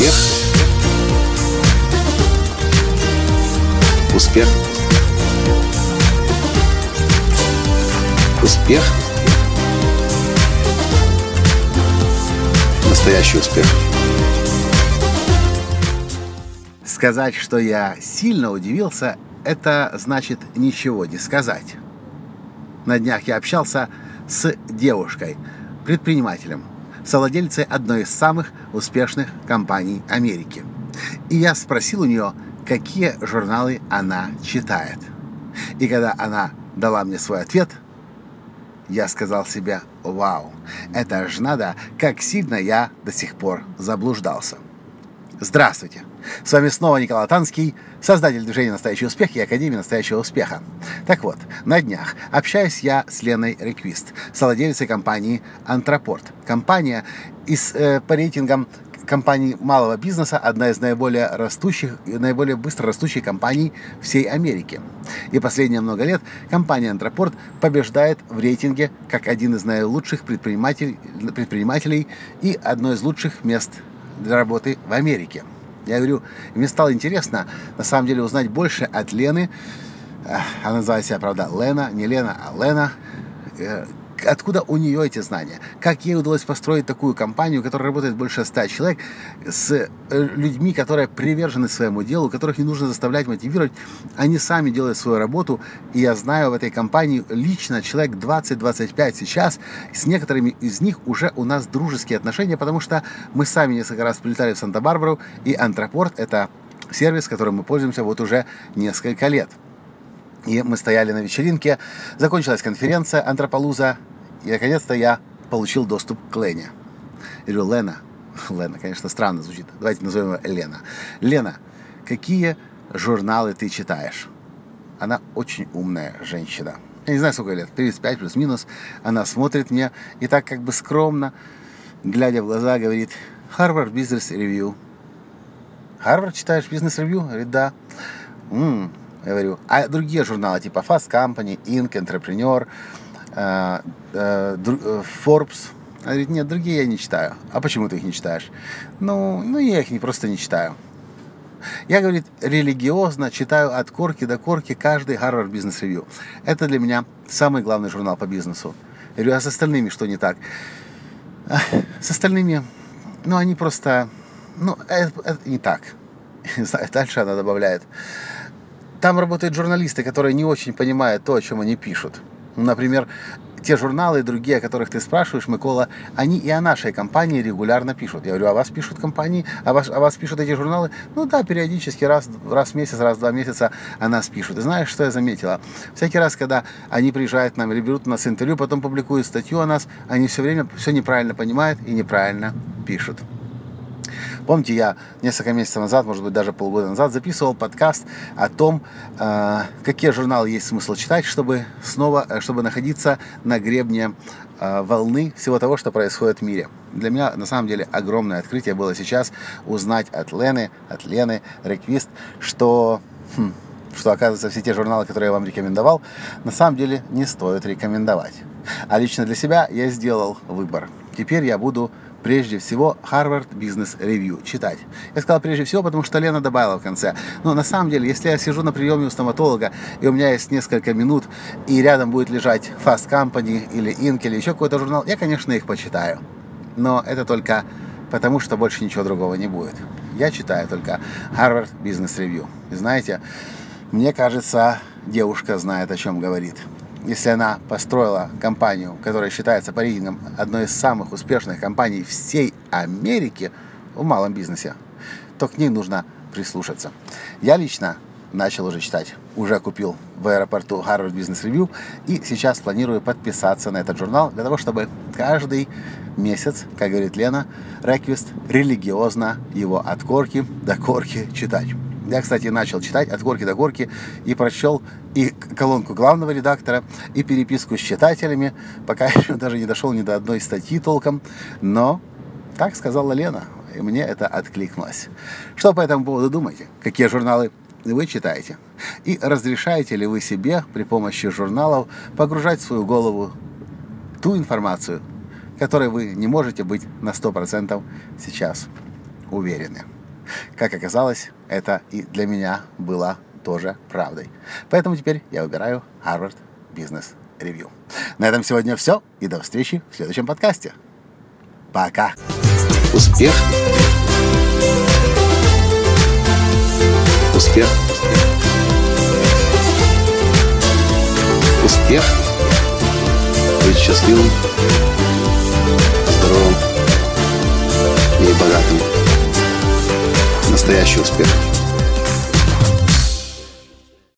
Успех. Успех. Успех. Настоящий успех. Сказать, что я сильно удивился, это значит ничего не сказать. На днях я общался с девушкой, предпринимателем, совладельцей одной из самых успешных компаний Америки. И я спросил у нее, какие журналы она читает. И когда она дала мне свой ответ, я сказал себе, вау, это ж надо, как сильно я до сих пор заблуждался. Здравствуйте! С вами снова Николай Танский, создатель движения «Настоящий успех» и Академии «Настоящего успеха». Так вот, на днях общаюсь я с Леной Реквист, совладельцей компании «Антропорт». Компания из, э, по рейтингам компаний малого бизнеса одна из наиболее растущих наиболее быстро растущих компаний всей Америки. И последние много лет компания Антропорт побеждает в рейтинге как один из наилучших предпринимателей, предпринимателей и одно из лучших мест для работы в Америке. Я говорю, мне стало интересно, на самом деле, узнать больше от Лены. Она называет себя, правда, Лена, не Лена, а Лена. Откуда у нее эти знания? Как ей удалось построить такую компанию, которая работает больше ста человек, с э, людьми, которые привержены своему делу, которых не нужно заставлять, мотивировать. Они сами делают свою работу. И я знаю в этой компании лично человек 20-25 сейчас. С некоторыми из них уже у нас дружеские отношения, потому что мы сами несколько раз прилетали в Санта-Барбару, и Антропорт – это сервис, которым мы пользуемся вот уже несколько лет. И мы стояли на вечеринке, закончилась конференция Антрополуза, и наконец-то я получил доступ к Лене. Я говорю, Лена, Лена, конечно, странно звучит, давайте назовем ее Лена. Лена, какие журналы ты читаешь? Она очень умная женщина. Я не знаю, сколько лет, 35 плюс-минус. Она смотрит мне и так как бы скромно, глядя в глаза, говорит, Harvard Business Review. Harvard читаешь Business Review? Говорит, да. М-м, я говорю, а другие журналы, типа Fast Company, Inc., Entrepreneur, Forbes. Она говорит, нет, другие я не читаю. А почему ты их не читаешь? Ну, ну я их не, просто не читаю. Я, говорит, религиозно читаю от корки до корки каждый Harvard Business Review. Это для меня самый главный журнал по бизнесу. Я говорю, а с остальными что не так? С остальными, ну, они просто, ну, это, это не так. Дальше она добавляет. Там работают журналисты, которые не очень понимают то, о чем они пишут. Например, те журналы и другие, о которых ты спрашиваешь, Микола, они и о нашей компании регулярно пишут. Я говорю, а вас пишут компании, а вас, а вас пишут эти журналы? Ну да, периодически, раз, раз в месяц, раз в два месяца о нас пишут. И знаешь, что я заметила? Всякий раз, когда они приезжают к нам или берут у нас интервью, потом публикуют статью о нас, они все время все неправильно понимают и неправильно пишут. Помните, я несколько месяцев назад, может быть, даже полгода назад записывал подкаст о том, э, какие журналы есть смысл читать, чтобы снова, э, чтобы находиться на гребне э, волны всего того, что происходит в мире. Для меня, на самом деле, огромное открытие было сейчас узнать от Лены, от Лены Реквист, что хм, что, оказывается, все те журналы, которые я вам рекомендовал, на самом деле не стоит рекомендовать. А лично для себя я сделал выбор. Теперь я буду прежде всего Harvard Business Review читать. Я сказал прежде всего, потому что Лена добавила в конце. Но на самом деле, если я сижу на приеме у стоматолога, и у меня есть несколько минут, и рядом будет лежать Fast Company или Inc. или еще какой-то журнал, я, конечно, их почитаю. Но это только потому, что больше ничего другого не будет. Я читаю только Harvard Business Review. И знаете, мне кажется, девушка знает, о чем говорит если она построила компанию, которая считается по рейтингам одной из самых успешных компаний всей Америки в малом бизнесе, то к ней нужно прислушаться. Я лично начал уже читать, уже купил в аэропорту Harvard Business Review и сейчас планирую подписаться на этот журнал для того, чтобы каждый месяц, как говорит Лена, Реквист религиозно его от корки до корки читать. Я, кстати, начал читать от горки до горки и прочел и колонку главного редактора, и переписку с читателями, пока еще даже не дошел ни до одной статьи толком. Но так сказала Лена, и мне это откликнулось. Что по этому поводу думаете? Какие журналы вы читаете? И разрешаете ли вы себе при помощи журналов погружать в свою голову ту информацию, которой вы не можете быть на 100% сейчас уверены. Как оказалось, это и для меня было тоже правдой. Поэтому теперь я выбираю Harvard Business Review. На этом сегодня все, и до встречи в следующем подкасте. Пока! Успех! Успех! Успех! Быть счастливым, здоровым и богатым. Настоящий успех!